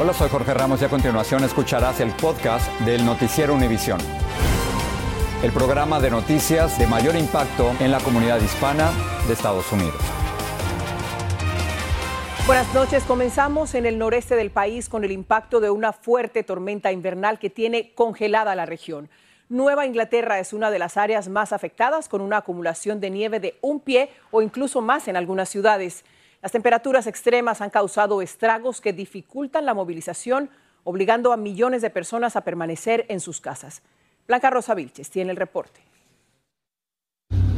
Hola, soy Jorge Ramos y a continuación escucharás el podcast del Noticiero Univisión. El programa de noticias de mayor impacto en la comunidad hispana de Estados Unidos. Buenas noches. Comenzamos en el noreste del país con el impacto de una fuerte tormenta invernal que tiene congelada la región. Nueva Inglaterra es una de las áreas más afectadas con una acumulación de nieve de un pie o incluso más en algunas ciudades. Las temperaturas extremas han causado estragos que dificultan la movilización, obligando a millones de personas a permanecer en sus casas. Blanca Rosa Vilches tiene el reporte.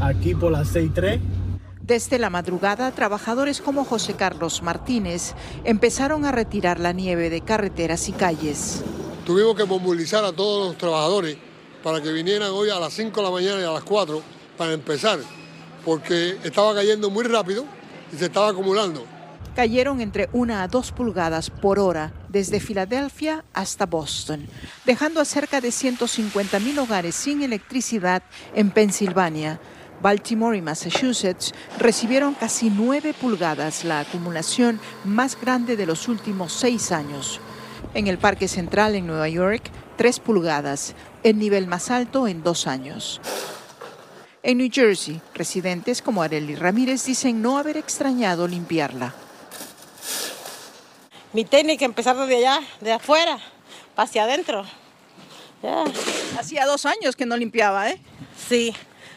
Aquí por las 6.3. Desde la madrugada, trabajadores como José Carlos Martínez empezaron a retirar la nieve de carreteras y calles. Tuvimos que movilizar a todos los trabajadores para que vinieran hoy a las 5 de la mañana y a las 4 para empezar, porque estaba cayendo muy rápido y se estaba acumulando. Cayeron entre una a dos pulgadas por hora desde Filadelfia hasta Boston, dejando a cerca de 150 mil hogares sin electricidad en Pensilvania. Baltimore y Massachusetts recibieron casi 9 pulgadas, la acumulación más grande de los últimos seis años. En el Parque Central en Nueva York, 3 pulgadas, el nivel más alto en dos años. En New Jersey, residentes como Arely Ramírez dicen no haber extrañado limpiarla. Mi técnica empezar desde allá, de afuera, hacia adentro. Ya. Hacía dos años que no limpiaba, ¿eh? Sí,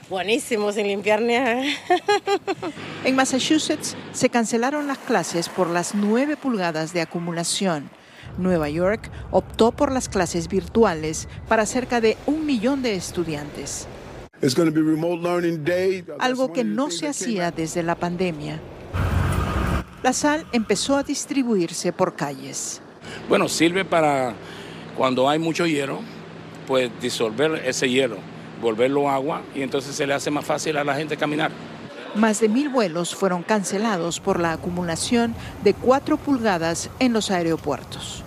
buenísimo sin limpiar ni. En Massachusetts se cancelaron las clases por las 9 pulgadas de acumulación. Nueva York optó por las clases virtuales para cerca de un millón de estudiantes. Algo que no se hacía desde la pandemia. La sal empezó a distribuirse por calles. Bueno, sirve para cuando hay mucho hielo, pues disolver ese hielo, volverlo agua y entonces se le hace más fácil a la gente caminar. Más de mil vuelos fueron cancelados por la acumulación de 4 pulgadas en los aeropuertos.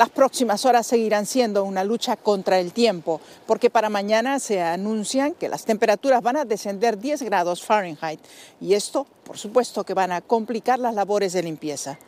Las próximas horas seguirán siendo una lucha contra el tiempo, porque para mañana se anuncian que las temperaturas van a descender 10 grados Fahrenheit y esto, por supuesto, que van a complicar las labores de limpieza.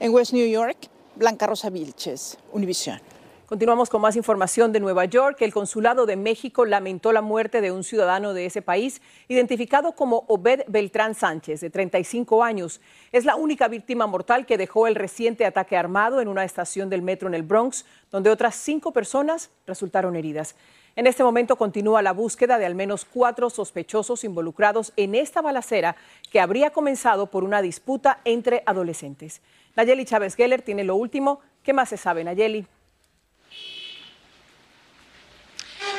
En West New York, Blanca Rosa Vilches, Univisión. Continuamos con más información de Nueva York. El Consulado de México lamentó la muerte de un ciudadano de ese país, identificado como Obed Beltrán Sánchez, de 35 años. Es la única víctima mortal que dejó el reciente ataque armado en una estación del metro en el Bronx, donde otras cinco personas resultaron heridas. En este momento continúa la búsqueda de al menos cuatro sospechosos involucrados en esta balacera que habría comenzado por una disputa entre adolescentes. Nayeli Chávez Geller tiene lo último. ¿Qué más se sabe, Nayeli?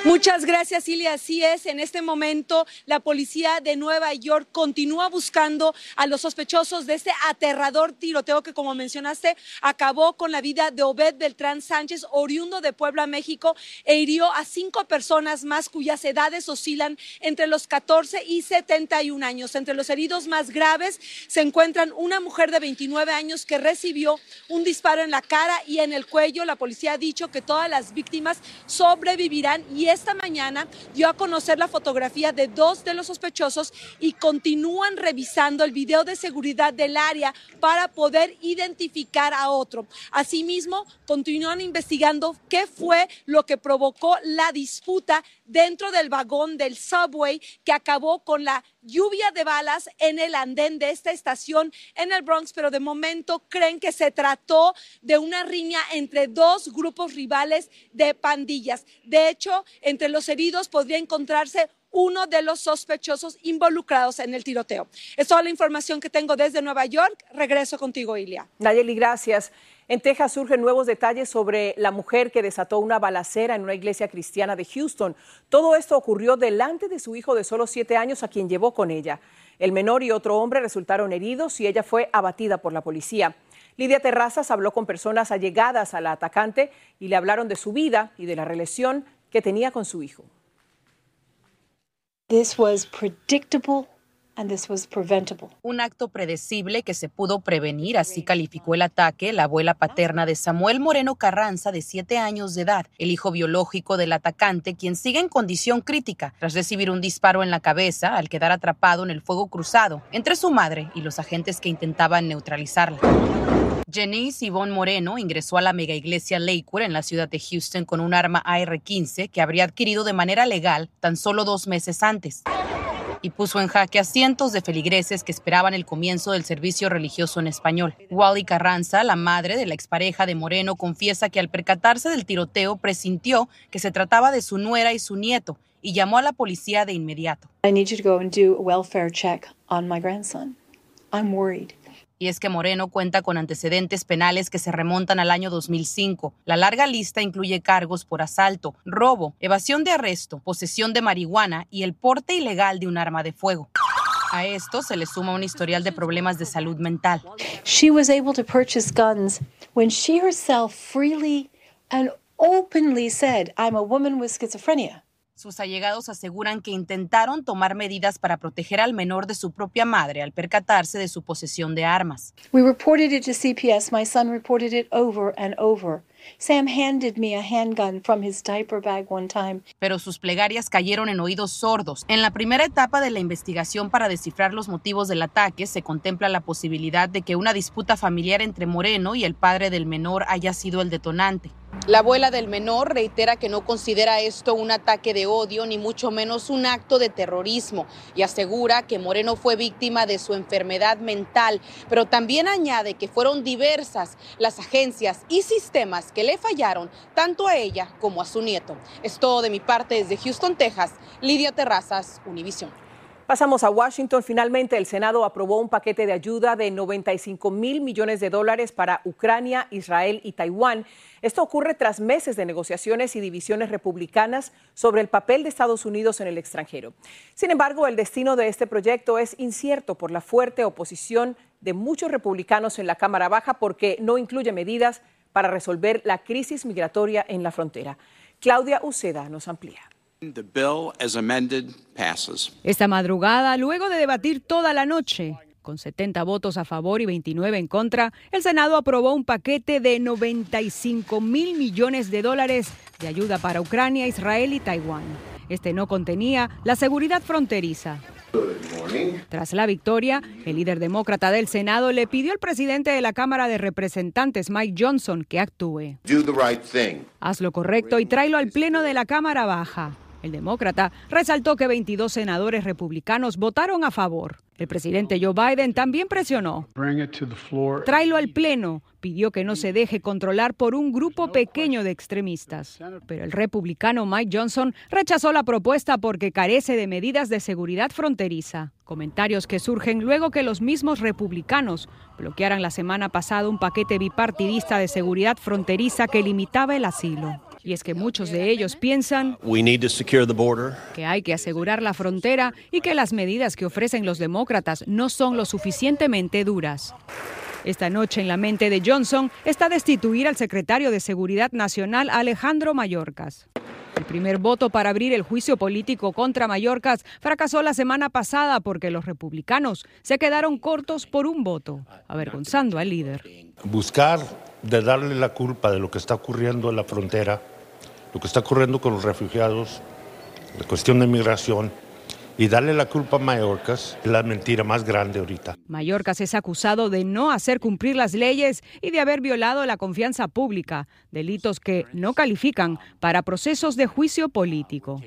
Muchas gracias, Ilia. Así es, en este momento la policía de Nueva York continúa buscando a los sospechosos de este aterrador tiroteo que, como mencionaste, acabó con la vida de Obed Beltrán Sánchez, oriundo de Puebla, México, e hirió a cinco personas más cuyas edades oscilan entre los 14 y 71 años. Entre los heridos más graves se encuentran una mujer de 29 años que recibió un disparo en la cara y en el cuello. La policía ha dicho que todas las víctimas sobrevivirán y esta mañana dio a conocer la fotografía de dos de los sospechosos y continúan revisando el video de seguridad del área para poder identificar a otro. Asimismo, continúan investigando qué fue lo que provocó la disputa dentro del vagón del subway que acabó con la lluvia de balas en el andén de esta estación en el Bronx, pero de momento creen que se trató de una riña entre dos grupos rivales de pandillas. De hecho, entre los heridos podría encontrarse uno de los sospechosos involucrados en el tiroteo. Es toda la información que tengo desde Nueva York. Regreso contigo, Ilia. Nayeli, gracias. En Texas surgen nuevos detalles sobre la mujer que desató una balacera en una iglesia cristiana de Houston. Todo esto ocurrió delante de su hijo de solo siete años, a quien llevó con ella. El menor y otro hombre resultaron heridos y ella fue abatida por la policía. Lidia Terrazas habló con personas allegadas a la atacante y le hablaron de su vida y de la relación que tenía con su hijo. This was predictable un acto predecible que se pudo prevenir, así calificó el ataque la abuela paterna de Samuel Moreno Carranza, de siete años de edad, el hijo biológico del atacante, quien sigue en condición crítica tras recibir un disparo en la cabeza al quedar atrapado en el fuego cruzado entre su madre y los agentes que intentaban neutralizarla. Janice Yvonne Moreno ingresó a la mega iglesia Lakewood en la ciudad de Houston con un arma AR-15 que habría adquirido de manera legal tan solo dos meses antes y puso en jaque a cientos de feligreses que esperaban el comienzo del servicio religioso en español. Wally Carranza, la madre de la expareja de Moreno, confiesa que al percatarse del tiroteo presintió que se trataba de su nuera y su nieto y llamó a la policía de inmediato. Es que Moreno cuenta con antecedentes penales que se remontan al año 2005. La larga lista incluye cargos por asalto, robo, evasión de arresto, posesión de marihuana y el porte ilegal de un arma de fuego. A esto se le suma un historial de problemas de salud mental. She was able to purchase guns when she herself freely and openly said, "I'm a woman with schizophrenia." Sus allegados aseguran que intentaron tomar medidas para proteger al menor de su propia madre al percatarse de su posesión de armas. We reported it to CPS. My son reported it over and over. Sam handed me a handgun from his diaper bag one time. Pero sus plegarias cayeron en oídos sordos. En la primera etapa de la investigación para descifrar los motivos del ataque, se contempla la posibilidad de que una disputa familiar entre Moreno y el padre del menor haya sido el detonante. La abuela del menor reitera que no considera esto un ataque de odio ni mucho menos un acto de terrorismo y asegura que Moreno fue víctima de su enfermedad mental, pero también añade que fueron diversas las agencias y sistemas que le fallaron tanto a ella como a su nieto. Es todo de mi parte desde Houston, Texas. Lidia Terrazas, Univision. Pasamos a Washington. Finalmente, el Senado aprobó un paquete de ayuda de 95 mil millones de dólares para Ucrania, Israel y Taiwán. Esto ocurre tras meses de negociaciones y divisiones republicanas sobre el papel de Estados Unidos en el extranjero. Sin embargo, el destino de este proyecto es incierto por la fuerte oposición de muchos republicanos en la Cámara Baja porque no incluye medidas para resolver la crisis migratoria en la frontera. Claudia Uceda nos amplía. Esta madrugada, luego de debatir toda la noche, con 70 votos a favor y 29 en contra, el Senado aprobó un paquete de 95 mil millones de dólares de ayuda para Ucrania, Israel y Taiwán. Este no contenía la seguridad fronteriza. Tras la victoria, el líder demócrata del Senado le pidió al presidente de la Cámara de Representantes, Mike Johnson, que actúe. Haz lo correcto y tráelo al Pleno de la Cámara Baja. El demócrata resaltó que 22 senadores republicanos votaron a favor. El presidente Joe Biden también presionó. Tráelo al Pleno. Pidió que no se deje controlar por un grupo pequeño de extremistas. Pero el republicano Mike Johnson rechazó la propuesta porque carece de medidas de seguridad fronteriza. Comentarios que surgen luego que los mismos republicanos bloquearan la semana pasada un paquete bipartidista de seguridad fronteriza que limitaba el asilo. Y es que muchos de ellos piensan que hay que asegurar la frontera y que las medidas que ofrecen los demócratas no son lo suficientemente duras. Esta noche en la mente de Johnson está destituir al secretario de Seguridad Nacional Alejandro Mayorkas. El primer voto para abrir el juicio político contra Mayorkas fracasó la semana pasada porque los republicanos se quedaron cortos por un voto, avergonzando al líder. Buscar de darle la culpa de lo que está ocurriendo en la frontera lo que está ocurriendo con los refugiados, la cuestión de migración, y darle la culpa a Mallorcas es la mentira más grande ahorita. Mallorcas es acusado de no hacer cumplir las leyes y de haber violado la confianza pública, delitos que no califican para procesos de juicio político.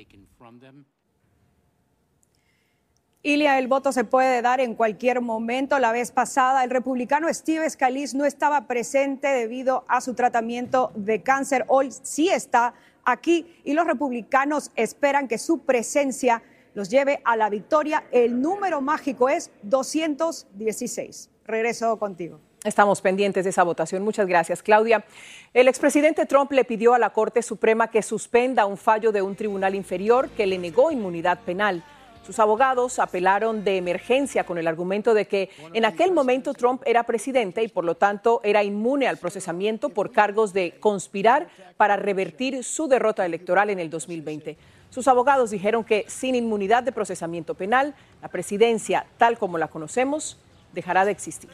Ilia, el voto se puede dar en cualquier momento. La vez pasada, el republicano Steve Scalise no estaba presente debido a su tratamiento de cáncer. Hoy sí está aquí y los republicanos esperan que su presencia los lleve a la victoria. El número mágico es 216. Regreso contigo. Estamos pendientes de esa votación. Muchas gracias, Claudia. El expresidente Trump le pidió a la Corte Suprema que suspenda un fallo de un tribunal inferior que le negó inmunidad penal. Sus abogados apelaron de emergencia con el argumento de que en aquel momento Trump era presidente y por lo tanto era inmune al procesamiento por cargos de conspirar para revertir su derrota electoral en el 2020. Sus abogados dijeron que sin inmunidad de procesamiento penal, la presidencia, tal como la conocemos, dejará de existir.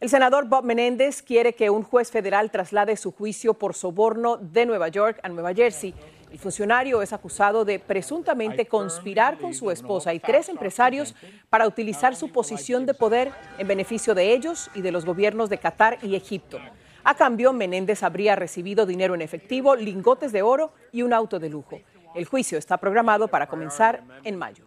El senador Bob Menéndez quiere que un juez federal traslade su juicio por soborno de Nueva York a Nueva Jersey. El funcionario es acusado de presuntamente conspirar con su esposa y tres empresarios para utilizar su posición de poder en beneficio de ellos y de los gobiernos de Qatar y Egipto. A cambio, Menéndez habría recibido dinero en efectivo, lingotes de oro y un auto de lujo. El juicio está programado para comenzar en mayo.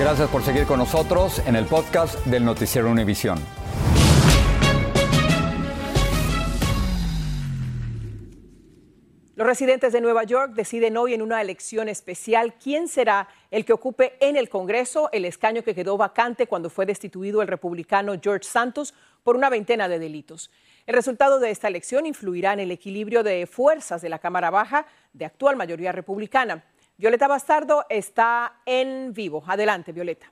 Gracias por seguir con nosotros en el podcast del Noticiero Univisión. Los residentes de Nueva York deciden hoy en una elección especial quién será el que ocupe en el Congreso el escaño que quedó vacante cuando fue destituido el republicano George Santos por una veintena de delitos. El resultado de esta elección influirá en el equilibrio de fuerzas de la Cámara Baja de actual mayoría republicana. Violeta Bastardo está en vivo. Adelante, Violeta.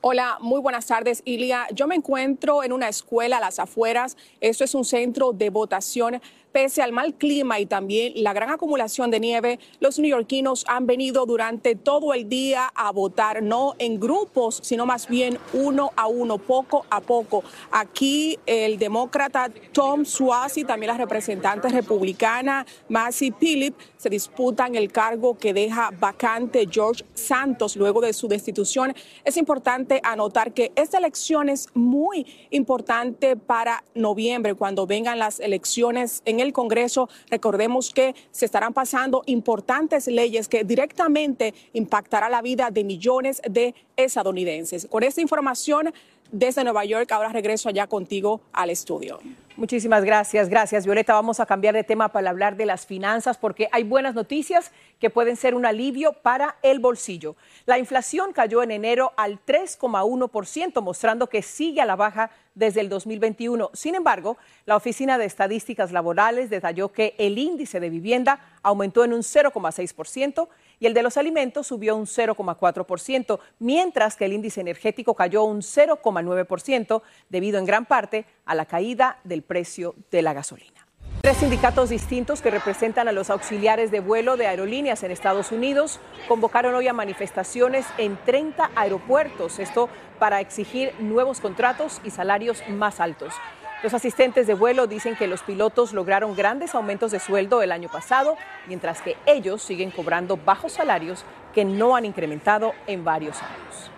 Hola, muy buenas tardes, Ilia. Yo me encuentro en una escuela a las afueras. Esto es un centro de votación Pese al mal clima y también la gran acumulación de nieve, los neoyorquinos han venido durante todo el día a votar, no en grupos, sino más bien uno a uno, poco a poco. Aquí el demócrata Tom Suozzi, también la representante republicana Massey Philip, se disputan el cargo que deja vacante George Santos luego de su destitución. Es importante anotar que esta elección es muy importante para noviembre, cuando vengan las elecciones en el Congreso. Recordemos que se estarán pasando importantes leyes que directamente impactará la vida de millones de estadounidenses. Con esta información desde Nueva York, ahora regreso allá contigo al estudio. Muchísimas gracias, gracias Violeta. Vamos a cambiar de tema para hablar de las finanzas porque hay buenas noticias que pueden ser un alivio para el bolsillo. La inflación cayó en enero al 3,1%, mostrando que sigue a la baja desde el 2021. Sin embargo, la Oficina de Estadísticas Laborales detalló que el índice de vivienda aumentó en un 0,6% y el de los alimentos subió un 0,4%, mientras que el índice energético cayó un 0,9% debido en gran parte a la caída del precio de la gasolina. Tres sindicatos distintos que representan a los auxiliares de vuelo de aerolíneas en Estados Unidos convocaron hoy a manifestaciones en 30 aeropuertos, esto para exigir nuevos contratos y salarios más altos. Los asistentes de vuelo dicen que los pilotos lograron grandes aumentos de sueldo el año pasado, mientras que ellos siguen cobrando bajos salarios que no han incrementado en varios años.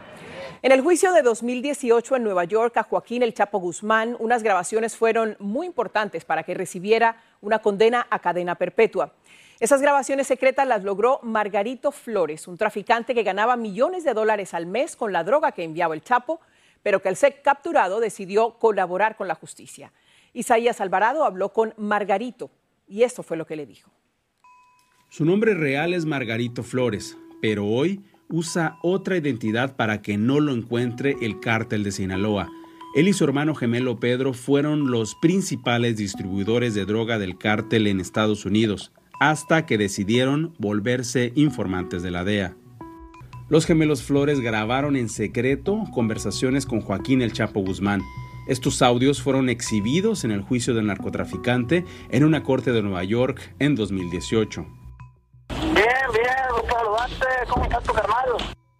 En el juicio de 2018 en Nueva York a Joaquín El Chapo Guzmán, unas grabaciones fueron muy importantes para que recibiera una condena a cadena perpetua. Esas grabaciones secretas las logró Margarito Flores, un traficante que ganaba millones de dólares al mes con la droga que enviaba el Chapo, pero que al ser capturado decidió colaborar con la justicia. Isaías Alvarado habló con Margarito y esto fue lo que le dijo. Su nombre real es Margarito Flores, pero hoy usa otra identidad para que no lo encuentre el cártel de Sinaloa. Él y su hermano gemelo Pedro fueron los principales distribuidores de droga del cártel en Estados Unidos, hasta que decidieron volverse informantes de la DEA. Los gemelos Flores grabaron en secreto conversaciones con Joaquín el Chapo Guzmán. Estos audios fueron exhibidos en el juicio del narcotraficante en una corte de Nueva York en 2018. Bien, bien, ¿cómo está tu carnal?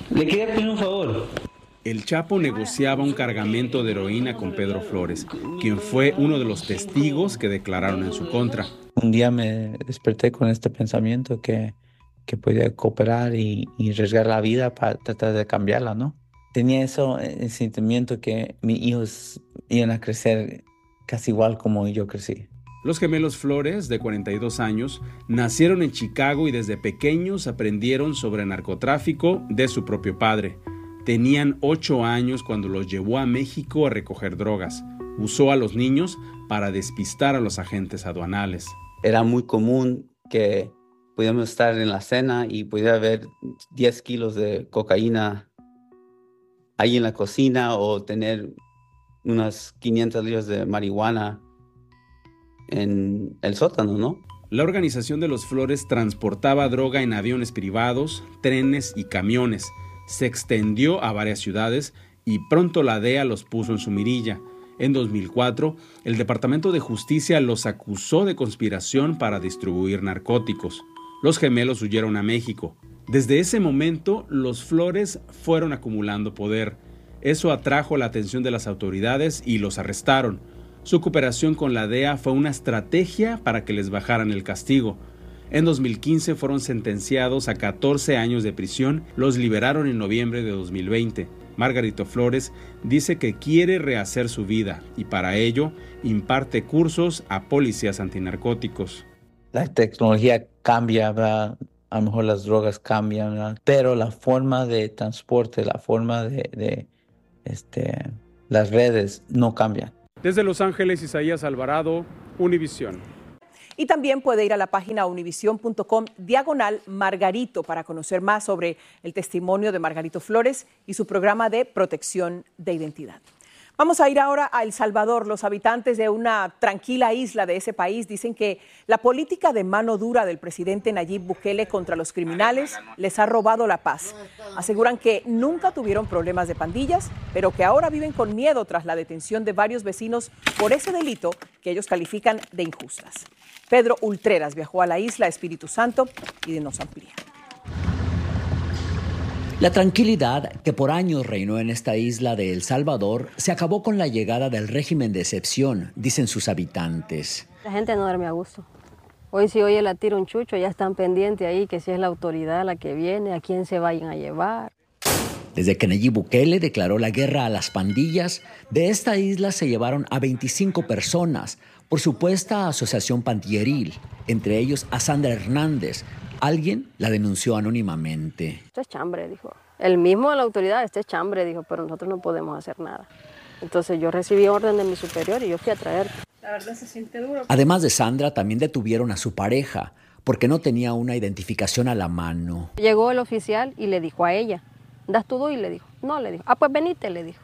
Le quería pedir un favor. El Chapo negociaba un cargamento de heroína con Pedro Flores, quien fue uno de los testigos que declararon en su contra. Un día me desperté con este pensamiento que que podía cooperar y, y arriesgar la vida para tratar de cambiarla, ¿no? Tenía eso, el sentimiento que mis hijos iban a crecer casi igual como yo crecí. Los gemelos Flores, de 42 años, nacieron en Chicago y desde pequeños aprendieron sobre narcotráfico de su propio padre. Tenían 8 años cuando los llevó a México a recoger drogas. Usó a los niños para despistar a los agentes aduanales. Era muy común que pudiéramos estar en la cena y pudiera haber 10 kilos de cocaína ahí en la cocina o tener unas 500 libras de marihuana en el sótano, ¿no? La organización de los Flores transportaba droga en aviones privados, trenes y camiones. Se extendió a varias ciudades y pronto la DEA los puso en su mirilla. En 2004, el Departamento de Justicia los acusó de conspiración para distribuir narcóticos. Los gemelos huyeron a México. Desde ese momento, los Flores fueron acumulando poder. Eso atrajo la atención de las autoridades y los arrestaron. Su cooperación con la DEA fue una estrategia para que les bajaran el castigo. En 2015 fueron sentenciados a 14 años de prisión, los liberaron en noviembre de 2020. Margarito Flores dice que quiere rehacer su vida y para ello imparte cursos a policías antinarcóticos. La tecnología cambia, ¿verdad? a lo mejor las drogas cambian, ¿verdad? pero la forma de transporte, la forma de, de este, las redes no cambian. Desde Los Ángeles, Isaías Alvarado, Univisión. Y también puede ir a la página univision.com diagonal Margarito para conocer más sobre el testimonio de Margarito Flores y su programa de protección de identidad. Vamos a ir ahora a El Salvador. Los habitantes de una tranquila isla de ese país dicen que la política de mano dura del presidente Nayib Bukele contra los criminales les ha robado la paz. Aseguran que nunca tuvieron problemas de pandillas, pero que ahora viven con miedo tras la detención de varios vecinos por ese delito que ellos califican de injustas. Pedro Ultreras viajó a la isla Espíritu Santo y nos amplía. La tranquilidad que por años reinó en esta isla de El Salvador se acabó con la llegada del régimen de excepción, dicen sus habitantes. La gente no duerme a gusto. Hoy si oye la tira un chucho, ya están pendientes ahí que si es la autoridad la que viene, a quién se vayan a llevar. Desde que Nayib Bukele declaró la guerra a las pandillas, de esta isla se llevaron a 25 personas por supuesta asociación pandilleril, entre ellos a Sandra Hernández, Alguien la denunció anónimamente. Esto es chambre, dijo. El mismo de la autoridad, este es chambre, dijo, pero nosotros no podemos hacer nada. Entonces yo recibí orden de mi superior y yo fui a traer. La verdad se siente duro. Además de Sandra, también detuvieron a su pareja porque no tenía una identificación a la mano. Llegó el oficial y le dijo a ella, ¿das todo? Y le dijo, no, le dijo, ah, pues venite, le dijo.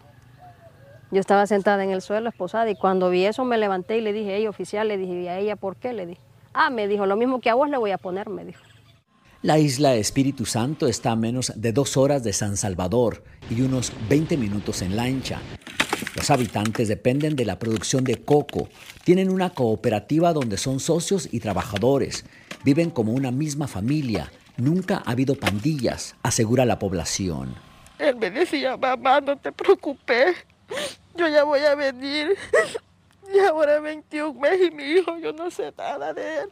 Yo estaba sentada en el suelo, esposada, y cuando vi eso me levanté y le dije, hey, oficial, le dije, ¿y a ella por qué? Le dije, ah, me dijo, lo mismo que a vos le voy a poner, me dijo. La isla Espíritu Santo está a menos de dos horas de San Salvador y unos 20 minutos en lancha. Los habitantes dependen de la producción de coco. Tienen una cooperativa donde son socios y trabajadores. Viven como una misma familia. Nunca ha habido pandillas, asegura la población. Él me decía, mamá, no te preocupes. Yo ya voy a venir. Y ahora 21 meses y mi hijo, yo no sé nada de él.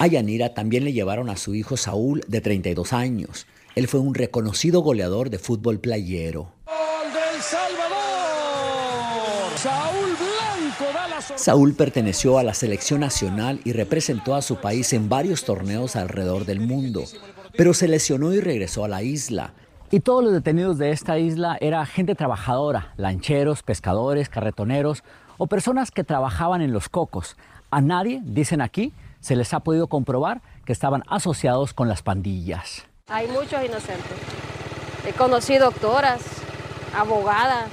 A Yanira también le llevaron a su hijo Saúl, de 32 años. Él fue un reconocido goleador de fútbol playero. Saúl Blanco Saúl perteneció a la selección nacional y representó a su país en varios torneos alrededor del mundo, pero se lesionó y regresó a la isla. Y todos los detenidos de esta isla era gente trabajadora, lancheros, pescadores, carretoneros o personas que trabajaban en los cocos. A nadie, dicen aquí, se les ha podido comprobar que estaban asociados con las pandillas. Hay muchos inocentes. He conocido doctoras, abogadas.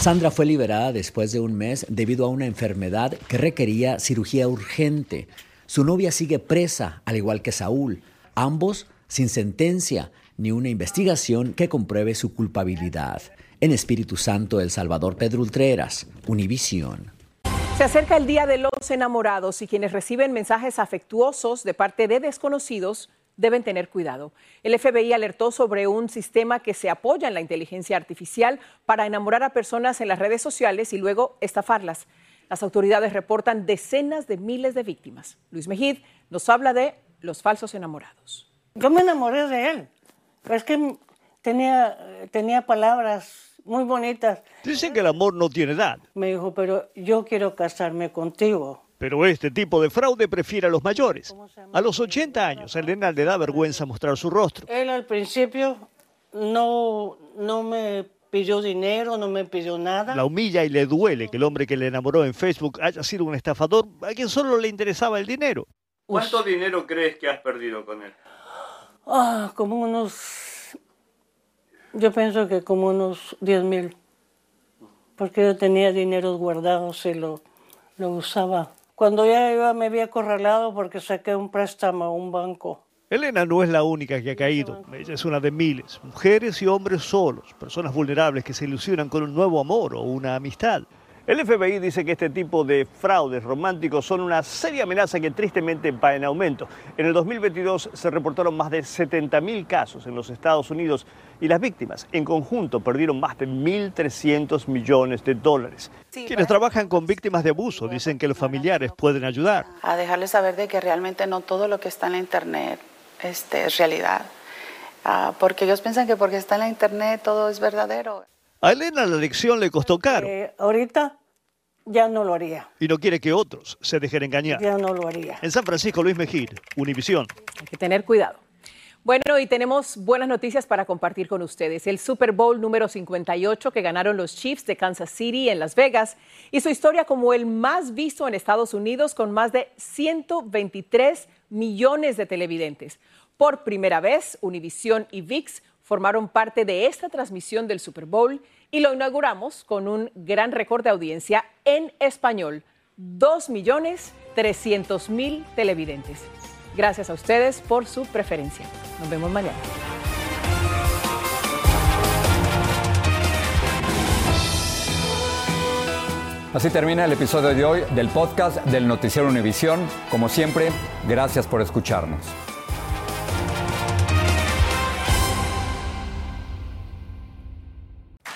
Sandra fue liberada después de un mes debido a una enfermedad que requería cirugía urgente. Su novia sigue presa, al igual que Saúl, ambos sin sentencia ni una investigación que compruebe su culpabilidad. En Espíritu Santo, El Salvador, Pedro Ultreras, Univisión. Se acerca el Día de los Enamorados y quienes reciben mensajes afectuosos de parte de desconocidos deben tener cuidado. El FBI alertó sobre un sistema que se apoya en la inteligencia artificial para enamorar a personas en las redes sociales y luego estafarlas. Las autoridades reportan decenas de miles de víctimas. Luis Mejid nos habla de los falsos enamorados. Yo me enamoré de él. Es que tenía, tenía palabras muy bonitas. Dicen que el amor no tiene edad. Me dijo, pero yo quiero casarme contigo. Pero este tipo de fraude prefiere a los mayores. A los 80 años, a Elena le da vergüenza mostrar su rostro. Él al principio no, no me pidió dinero, no me pidió nada. La humilla y le duele que el hombre que le enamoró en Facebook haya sido un estafador a quien solo le interesaba el dinero. ¿Cuánto dinero crees que has perdido con él? Ah, como unos, yo pienso que como unos 10 mil, porque yo tenía dinero guardado y lo, lo usaba. Cuando ya iba me había acorralado porque saqué un préstamo a un banco. Elena no es la única que ha caído, ella es una de miles, mujeres y hombres solos, personas vulnerables que se ilusionan con un nuevo amor o una amistad. El FBI dice que este tipo de fraudes románticos son una seria amenaza que tristemente va en aumento. En el 2022 se reportaron más de 70.000 casos en los Estados Unidos y las víctimas en conjunto perdieron más de 1.300 millones de dólares. Quienes trabajan con víctimas de abuso dicen que los familiares pueden ayudar. A dejarles saber de que realmente no todo lo que está en la Internet este, es realidad. Ah, porque ellos piensan que porque está en la Internet todo es verdadero. A Elena la lección le costó caro. Eh, ahorita ya no lo haría. Y no quiere que otros se dejen engañar. Ya no lo haría. En San Francisco, Luis Mejid, Univisión. Hay que tener cuidado. Bueno, y tenemos buenas noticias para compartir con ustedes. El Super Bowl número 58 que ganaron los Chiefs de Kansas City en Las Vegas hizo historia como el más visto en Estados Unidos con más de 123 millones de televidentes. Por primera vez, Univision y VIX formaron parte de esta transmisión del Super Bowl y lo inauguramos con un gran récord de audiencia en español, 2.300.000 televidentes. Gracias a ustedes por su preferencia. Nos vemos mañana. Así termina el episodio de hoy del podcast del Noticiero Univisión. Como siempre, gracias por escucharnos.